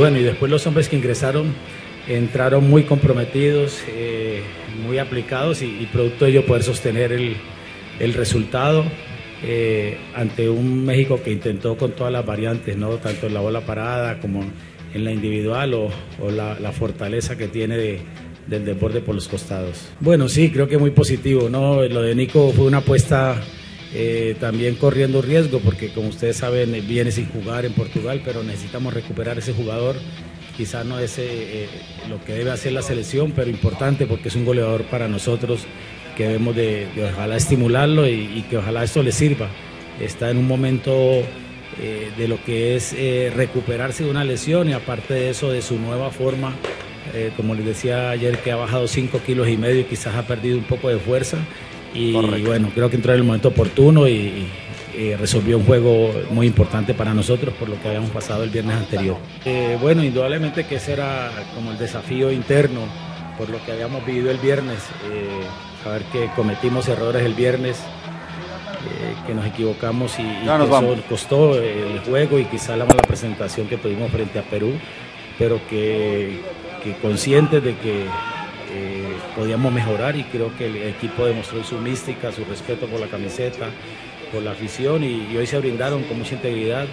Bueno, y después los hombres que ingresaron entraron muy comprometidos, eh, muy aplicados y, producto de ello poder sostener el, el resultado eh, ante un México que intentó con todas las variantes, ¿no? tanto en la bola parada como en la individual o, la, la, fortaleza que tiene de, del deporte por los costados. Bueno, sí, creo que muy positivo. ¿no? Lo de Nico fue una apuesta eh, también corriendo riesgo porque como ustedes saben viene sin jugar en Portugal, pero necesitamos recuperar ese jugador. Quizás no es eh, lo que debe hacer la selección, pero importante porque es un goleador para nosotros que debemos de, ojalá estimularlo y, que ojalá esto le sirva. Está en un momento eh, de lo que es recuperarse de una lesión y aparte de eso de su nueva forma. Como les decía ayer que ha bajado 5 kilos y medio y quizás ha perdido un poco de fuerza y Correcto. bueno, creo que entró en el momento oportuno y, resolvió un juego muy importante para nosotros por lo que habíamos pasado el viernes anterior. Eh, bueno, indudablemente que ese era como el desafío interno por lo que habíamos vivido el viernes, eh, saber que cometimos errores el viernes, eh, que nos equivocamos y, y nos eso costó el juego y quizá la mala presentación que tuvimos frente a Perú, pero que, que conscientes de que eh, podíamos mejorar y creo que el equipo demostró su mística, su respeto por la camiseta, por la afición y, y hoy se brindaron con mucha integridad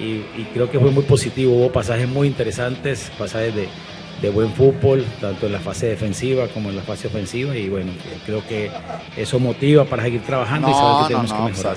y, y, creo que fue muy positivo, hubo pasajes muy interesantes, pasajes de, de, buen fútbol, tanto en la fase defensiva como en la fase ofensiva y bueno, creo que eso motiva para seguir trabajando no, y saber que no, tenemos no, que mejorar.